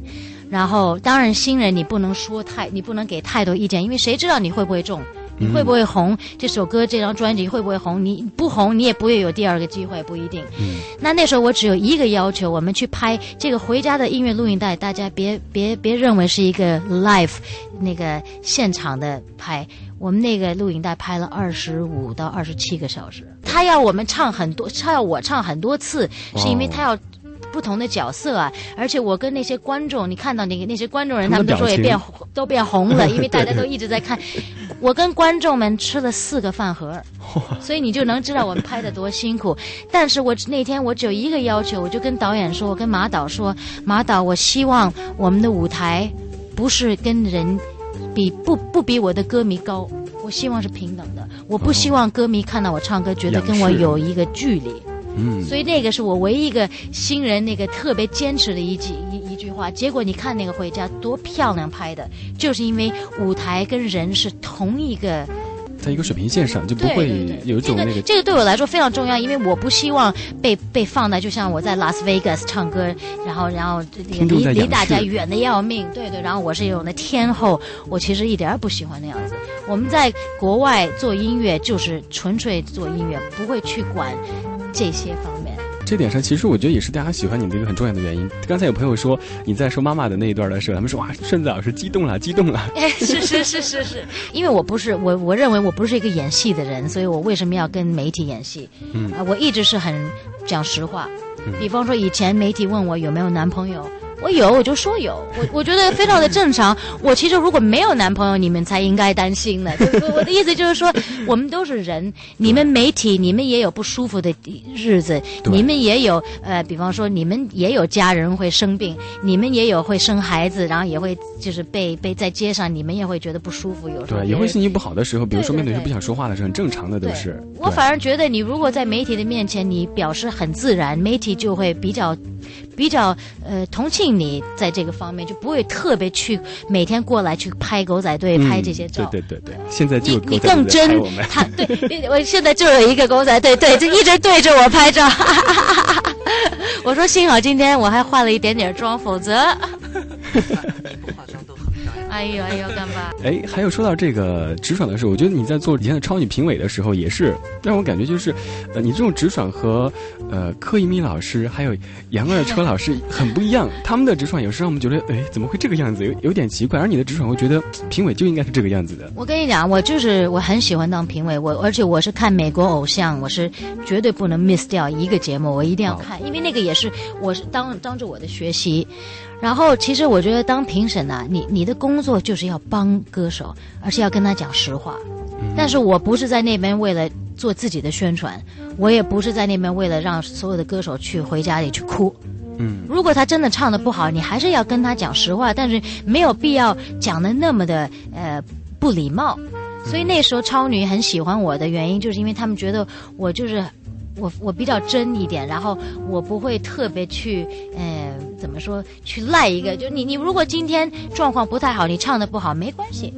然后当然新人你不能说太，你不能给太多意见，因为谁知道你会不会中，你会不会红？这首歌、这张专辑会不会红？你不红，你也不会有第二个机会，不一定。嗯，那那时候我只有一个要求，我们去拍这个回家的音乐录音带，大家别别别认为是一个 live 那个现场的拍。我们那个录影带拍了二十五到二十七个小时，他要我们唱很多，他要我唱很多次，是因为他要。不同的角色啊，而且我跟那些观众，你看到那个那些观众人，他们都说也变都变红了，因为大家都一直在看。我跟观众们吃了四个饭盒，所以你就能知道我们拍的多辛苦。但是我那天我只有一个要求，我就跟导演说，我跟马导说，马导，我希望我们的舞台不是跟人比不不比我的歌迷高，我希望是平等的。我不希望歌迷看到我唱歌觉得跟我有一个距离。嗯，所以那个是我唯一一个新人那个特别坚持的一句一一句话。结果你看那个回家多漂亮拍的，就是因为舞台跟人是同一个，在一个水平线上，就不会有一种那个。这个对我来说非常重要，因为我不希望被被放在就像我在拉斯维加斯唱歌，然后然后离离大家远的要命。对对，然后我是有那天后，我其实一点儿不喜欢那样子。我们在国外做音乐就是纯粹做音乐，不会去管。这些方面，这点上其实我觉得也是大家喜欢你的一个很重要的原因。刚才有朋友说你在说妈妈的那一段的时候，他们说哇，顺子老师激动了，激动了。哎，是是是是是，因为我不是我，我认为我不是一个演戏的人，所以我为什么要跟媒体演戏？嗯啊，我一直是很讲实话。比方说，以前媒体问我有没有男朋友。我有，我就说有，我我觉得非常的正常。我其实如果没有男朋友，你们才应该担心呢。我的意思就是说，我们都是人，你们媒体，你们也有不舒服的日子，你们也有呃，比方说你们也有家人会生病，你们也有会生孩子，然后也会就是被被在街上，你们也会觉得不舒服，有时候对，也会心情不好的时候，比如说面对不想说话的时候，很正常的都是。我反而觉得，你如果在媒体的面前，你表示很自然，媒体就会比较。比较呃同情你在这个方面，就不会特别去每天过来去拍狗仔队拍这些照。对对对对，现在就你更真，他对，我现在就有一个狗仔队，对，就一直对着我拍照。我说幸好今天我还化了一点点妆，否则。哎呦哎呦，干爸！哎，还有说到这个直爽的时候，我觉得你在做以前的超女评委的时候，也是让我感觉就是，呃，你这种直爽和呃柯一敏老师还有杨二车老师很不一样。他们的直爽有时让我们觉得，哎，怎么会这个样子？有有点奇怪。而你的直爽，我觉得评委就应该是这个样子的。我跟你讲，我就是我很喜欢当评委，我而且我是看美国偶像，我是绝对不能 miss 掉一个节目，我一定要看，因为那个也是我是当当着我的学习。然后，其实我觉得当评审呢，你你的工作就是要帮歌手，而且要跟他讲实话。但是我不是在那边为了做自己的宣传，我也不是在那边为了让所有的歌手去回家里去哭。嗯，如果他真的唱的不好，你还是要跟他讲实话，但是没有必要讲的那么的呃不礼貌。所以那时候超女很喜欢我的原因，就是因为他们觉得我就是我我比较真一点，然后我不会特别去呃。怎么说？去赖一个？就你，你如果今天状况不太好，你唱的不好，没关系，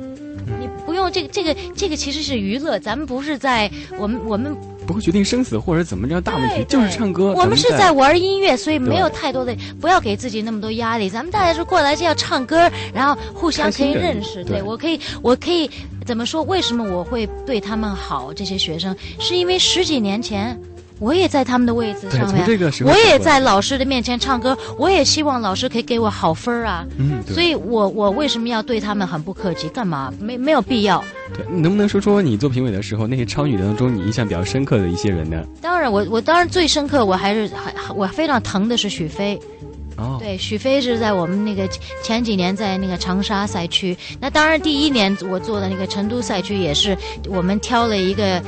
你不用这个，这个，这个其实是娱乐，咱们不是在我们我们不会决定生死或者怎么着大问题，就是唱歌。我们是在玩音乐，所以没有太多的，不要给自己那么多压力。咱们大家是过来是要唱歌，然后互相可以认识。对我可以，我可以怎么说？为什么我会对他们好？这些学生是因为十几年前。我也在他们的位置上面，我也在老师的面前唱歌，我也希望老师可以给我好分儿啊。嗯，所以我我为什么要对他们很不客气？干嘛？没没有必要。对，能不能说说你做评委的时候，那些超女当中你印象比较深刻的一些人呢？当然，我我当然最深刻，我还是还我非常疼的是许飞。哦，对，许飞是在我们那个前几年在那个长沙赛区。那当然，第一年我做的那个成都赛区也是我们挑了一个。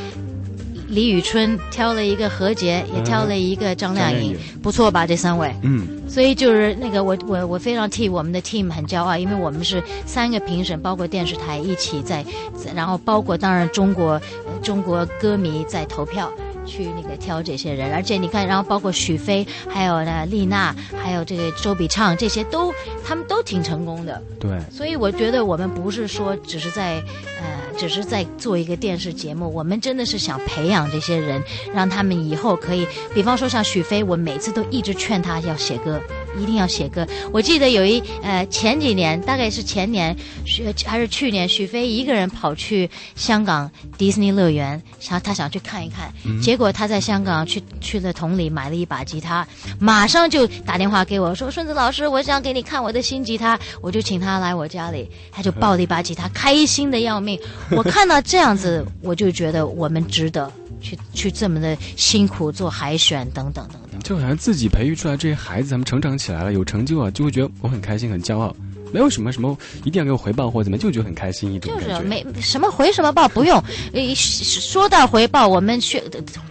李宇春挑了一个何洁，也挑了一个张靓颖，不错吧？这三位，嗯，所以就是那个我我我非常替我们的 team 很骄傲，因为我们是三个评审，包括电视台一起在，然后包括当然中国中国歌迷在投票。去那个挑这些人，而且你看，然后包括许飞，还有呢丽娜，还有这个周笔畅，这些都他们都挺成功的。对，所以我觉得我们不是说只是在呃，只是在做一个电视节目，我们真的是想培养这些人，让他们以后可以，比方说像许飞，我每次都一直劝他要写歌，一定要写歌。我记得有一呃前几年，大概是前年许还是去年，许飞一个人跑去香港迪士尼乐园，想他想去看一看，结果他在香港去去了同里买了一把吉他，马上就打电话给我说：“顺子老师，我想给你看我的新吉他。”我就请他来我家里，他就抱了一把吉他，开心的要命。我看到这样子，我就觉得我们值得去去这么的辛苦做海选等等等等。就好像自己培育出来这些孩子，他们成长起来了，有成就啊，就会觉得我很开心、很骄傲。没有什么什么一定要给我回报或怎么，就觉得很开心一种就是。没什么回什么报，不用。呃说到回报，我们去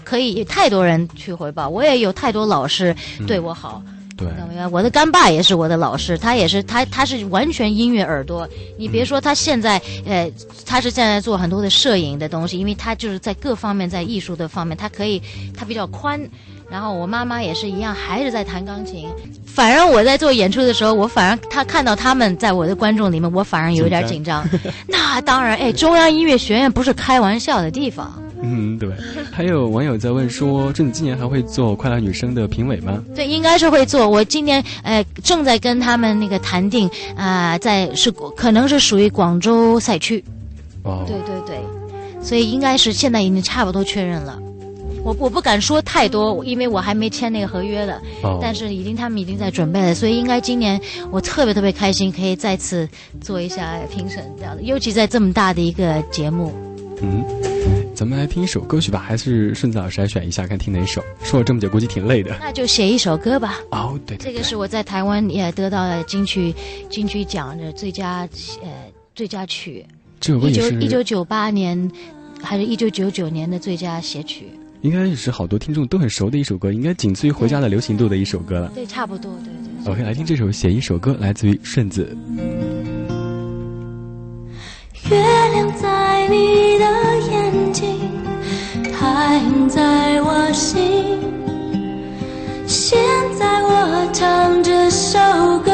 可以太多人去回报，我也有太多老师对我好。对？我的干爸也是我的老师，他也是他他是完全音乐耳朵。你别说他现在呃，他是现在做很多的摄影的东西，因为他就是在各方面在艺术的方面，他可以他比较宽。然后我妈妈也是一样，还是在弹钢琴。反而我在做演出的时候，我反而他看到他们在我的观众里面，我反而有点紧张。那当然，哎，中央音乐学院不是开玩笑的地方。嗯，对。还有网友在问说，郑子今年还会做《快乐女声》的评委吗？对，应该是会做。我今年呃正在跟他们那个谈定啊、在是可能是属于广州赛区。哦，对对对，所以应该是现在已经差不多确认了。我我不敢说太多，因为我还没签那个合约的。哦但是已经他们已经在准备了，所以应该今年我特别特别开心，可以再次做一下评审这样的，尤其在这么大的一个节目。嗯，咱们来听一首歌曲吧，还是顺子老师来选一下，看听哪首？说了这么久，估计挺累的。那就写一首歌吧。哦，对对对这个是我在台湾也得到了金曲金曲奖的最佳呃最佳曲，一这首歌也是九一九九八年还是一九九九年的最佳写曲。应该也是好多听众都很熟的一首歌，应该仅次于《回家》的流行度的一首歌了。对，差不多，对对。OK，来听这首《写一首歌》，来自于顺子。月亮在你的眼睛，太在我心。现在我唱这首歌，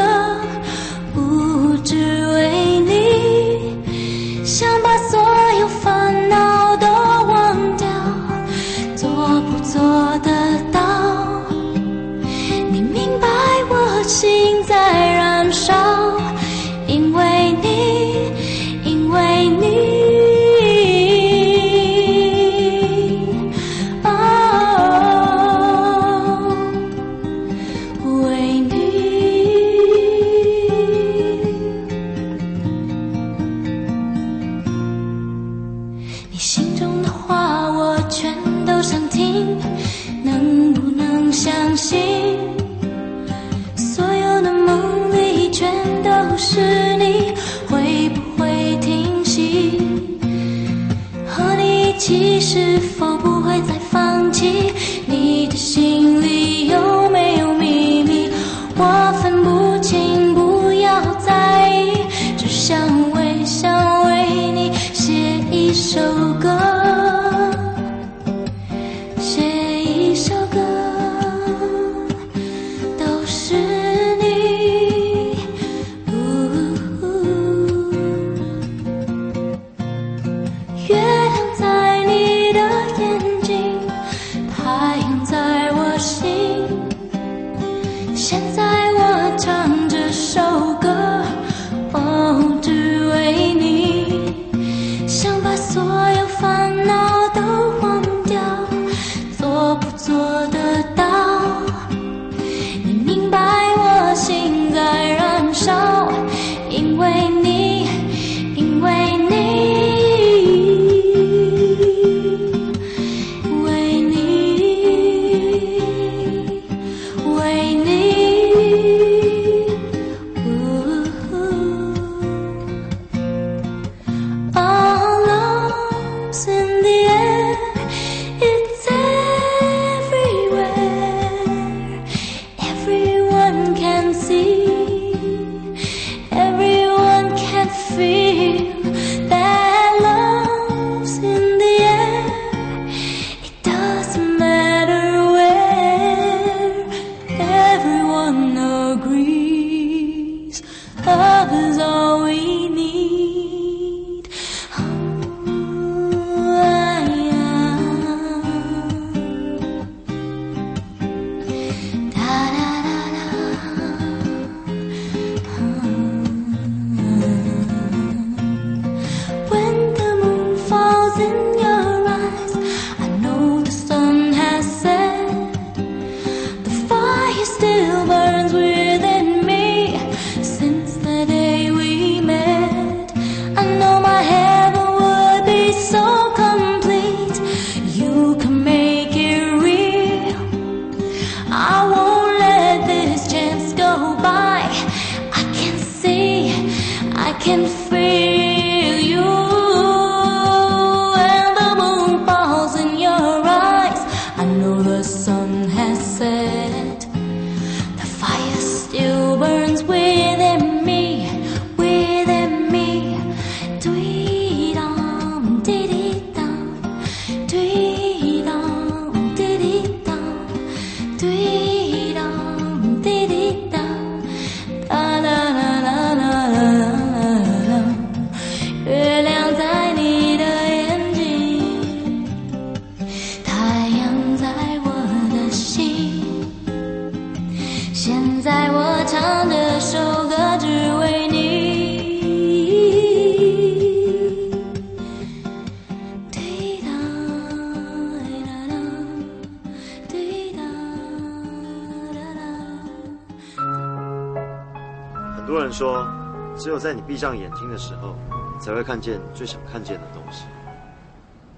在你闭上眼睛的时候，才会看见最想看见的东西。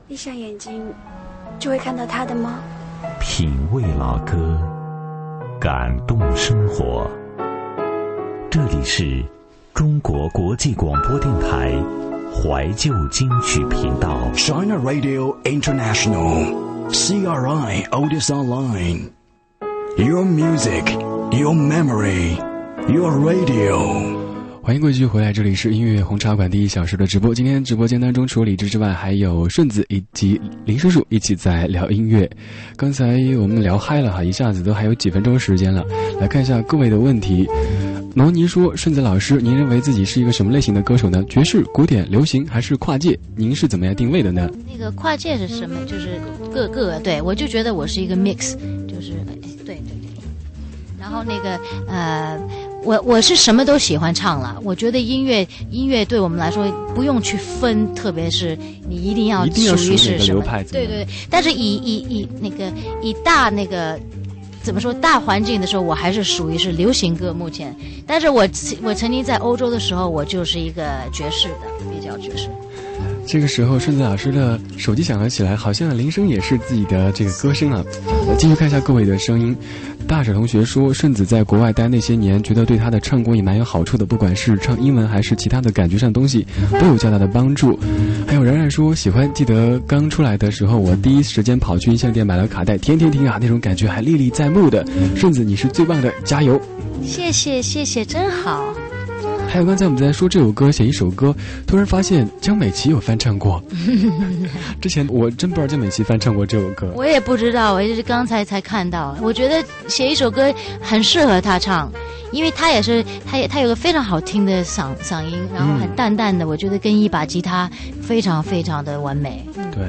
闭上眼睛就会看到他的吗？品味老歌，感动生活。这里是中国国际广播电台怀旧金曲频道。China Radio International, CRI Otis Online. Your music, your memory, your radio. 欢迎各位继续回来，这里是音乐红茶馆第一小时的直播。今天直播间当中，除了李志之外，还有顺子以及林叔叔一起在聊音乐。刚才我们聊嗨了哈，一下子都还有几分钟时间了，来看一下各位的问题。毛尼说：“顺子老师，您认为自己是一个什么类型的歌手呢？爵士、古典、流行还是跨界？您是怎么样定位的呢？”那个跨界是什么？就是各个对我就觉得我是一个 mix，就是对对对。然后那个呃，我我是什么都喜欢唱了。我觉得音乐音乐对我们来说不用去分，特别是你一定要属于是什么对对。但是以以以那个以大那个。怎么说大环境的时候，我还是属于是流行歌目前，但是我我曾经在欧洲的时候，我就是一个爵士的，比较爵士。这个时候，顺子老师的手机响了起来，好像铃声也是自己的这个歌声啊。呃继续看一下各位的声音。大舍同学说，顺子在国外待那些年，觉得对他的唱功也蛮有好处的，不管是唱英文还是其他的感觉上东西，都有较大的帮助。还有然然说，喜欢，记得刚出来的时候，我第一时间跑去音像店买了卡带，天天听啊，那种感觉还历历在目的。顺子，你是最棒的，加油！谢谢谢谢，真好。还有刚才我们在说这首歌，写一首歌，突然发现江美琪有翻唱过。之前我真不知道江美琪翻唱过这首歌。我也不知道，我就是刚才才看到。我觉得写一首歌很适合她唱，因为她也是，她也她有个非常好听的嗓嗓音，然后很淡淡的，我觉得跟一把吉他非常非常的完美。对，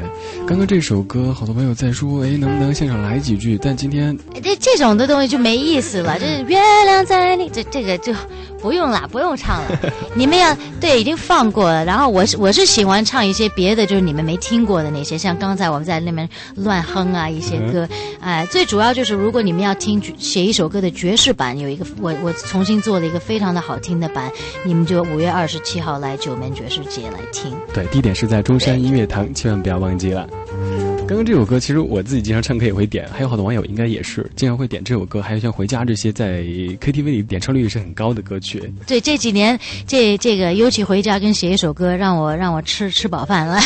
刚刚这首歌，好多朋友在说，哎，能不能现场来几句？但今天哎这这种的东西就没意思了，就是月亮在你这这个就不用啦，不用唱了。你们要对已经放过了，然后我是我是喜欢唱一些别的，就是你们没听过的那些，像刚才我们在那边乱哼啊一些歌，哎、最主要就是如果你们要听写一首歌的爵士版，有一个我我重新做了一个非常的好听的版，你们就五月二十七号来九门爵士节来听。对，地点是在中山音乐堂，千万不要忘记了。刚刚这首歌，其实我自己经常唱歌也会点，还有好多网友应该也是经常会点这首歌，还有像《回家》这些在 KTV 里点唱率也是很高的歌曲。对，这几年这这个尤其回家跟写一首歌，让我让我吃吃饱饭了。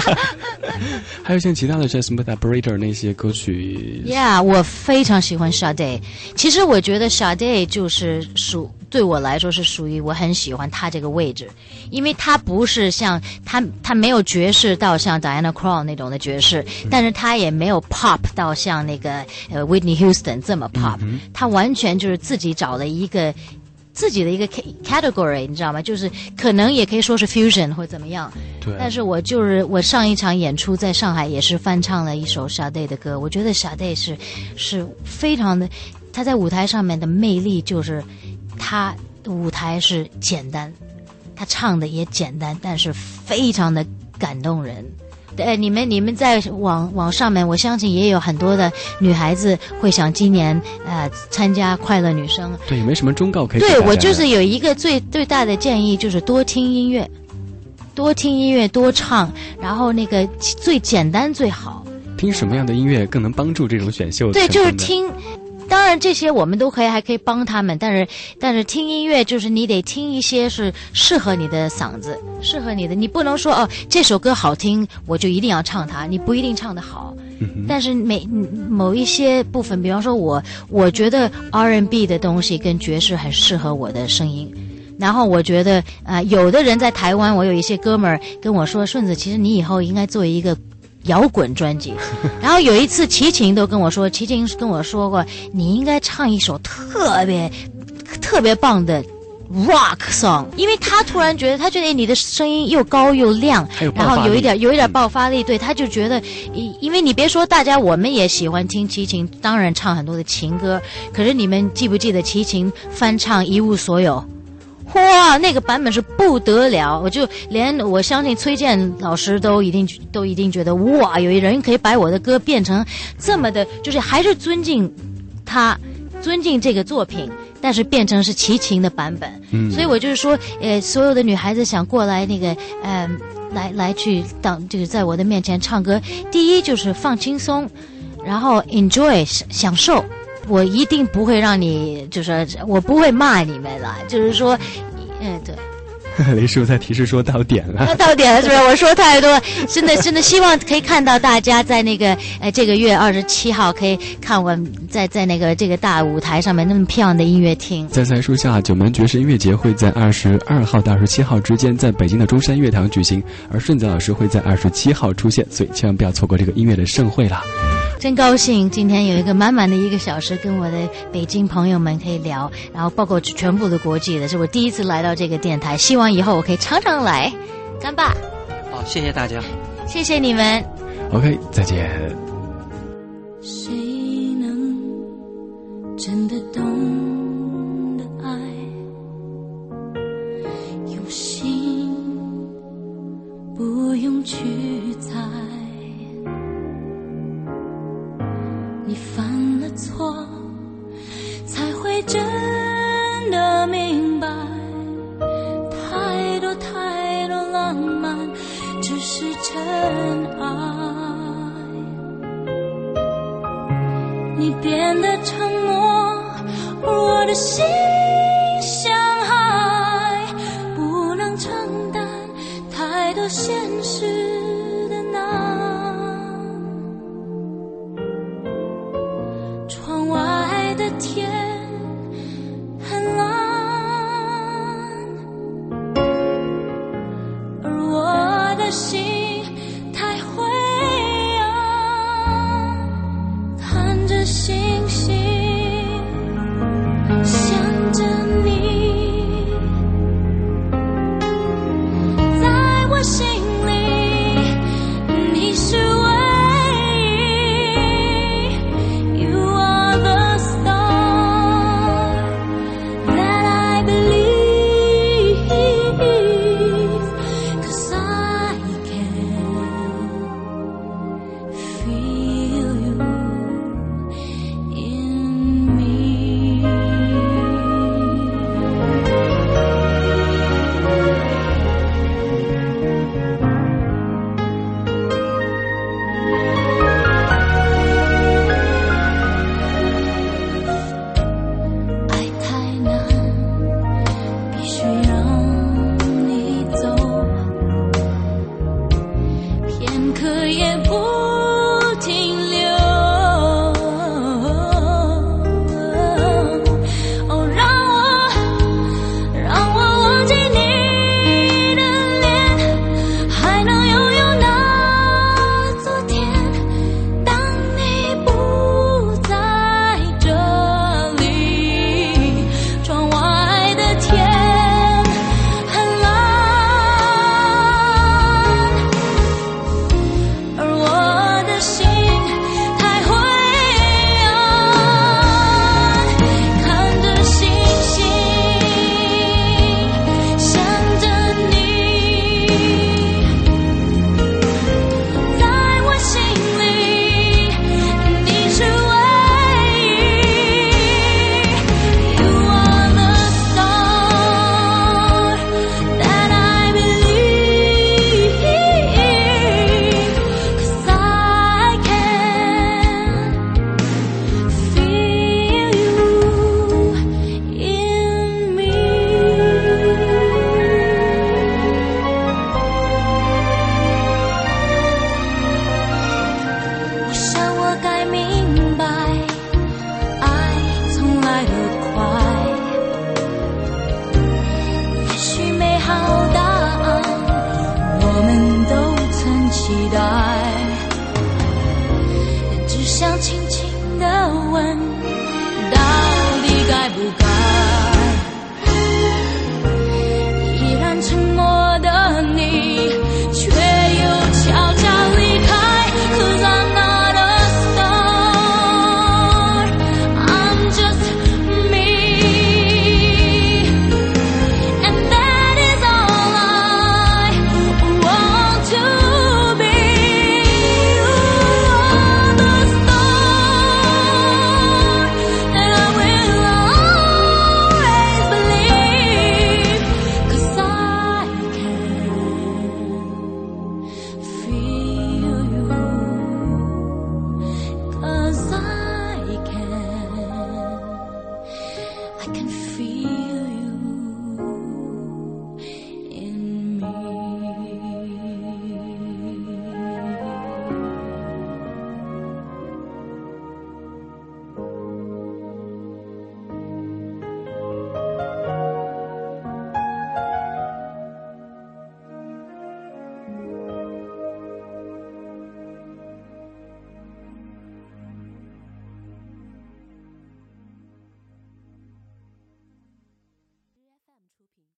还有像其他的像 Smooth Operator 那些歌曲，Yeah，我非常喜欢 Sade。其实我觉得 Sade 就是属对我来说是属于我很喜欢他这个位置，因为他不是像他他没有爵士到像 Diana Krall 那种的爵士，但是他也没有 pop 到像那个呃 Whitney Houston 这么 pop，、他完全就是自己找了一个。自己的一个 ca- category，你知道吗？就是可能也可以说是 fusion 或怎么样。对但是我就是我上一场演出在上海也是翻唱了一首 Sade 的歌，我觉得 Sade 是是非常的，他在舞台上面的魅力就是他舞台是简单，他唱的也简单，但是非常的感动人。呃，你们你们在网网上面，我相信也有很多的女孩子会想今年呃参加快乐女声。对，有没有什么忠告可以？对我就是有一个最最大的建议，就是多听音乐，多听音乐，多唱，然后那个最简单最好。听什么样的音乐更能帮助这种选秀？对，就是听。当然，这些我们都可以，还可以帮他们。但是，但是听音乐就是你得听一些是适合你的嗓子，适合你的。你不能说哦，这首歌好听，我就一定要唱它。你不一定唱得好。但是每某一些部分，比方说我，我觉得 R&B 的东西跟爵士很适合我的声音。然后我觉得啊，有的人在台湾，我有一些哥们儿跟我说：“顺子，其实你以后应该做一个。”摇滚专辑，然后有一次齐秦都跟我说，齐秦跟我说过，你应该唱一首特别特别棒的 rock song，因为他突然觉得，他觉得你的声音又高又亮，然后有一点有一点爆发力，对，他就觉得，因为你别说大家，我们也喜欢听齐秦，当然唱很多的情歌，可是你们记不记得齐秦翻唱《一无所有》？哇，那个版本是不得了！我就连我相信崔健老师都一定都一定觉得哇，有一人可以把我的歌变成这么的，就是还是尊敬他，尊敬这个作品，但是变成是齐秦的版本。嗯，所以我就是说，呃，所有的女孩子想过来那个，呃，来来去当就是在我的面前唱歌，第一就是放轻松，然后 enjoy 享受。我一定不会让你，就是我不会骂你们的，就是说，嗯，对。雷叔在提示说到点了，到点了是不是？我说太多，真的真的希望可以看到大家在那个呃这个月二十七号可以看我在在那个这个大舞台上面那么漂亮的音乐厅。在三说下，九门爵士音乐节会在二十二号到二十七号之间在北京的中山乐堂举行，而顺子老师会在二十七号出现，所以千万不要错过这个音乐的盛会了。真高兴，今天有一个满满的一个小时，跟我的北京朋友们可以聊，然后包括全部的国际的，是我第一次来到这个电台，希望以后我可以常常来。干爸，好，谢谢大家，谢谢你们。OK，再见。谁能真的懂得爱？用心，不用去猜。你犯了错，才会真的明白，太多太多浪漫只是尘埃。你变得沉默，我的心像海，不能承担太多现实。天很蓝，而我的心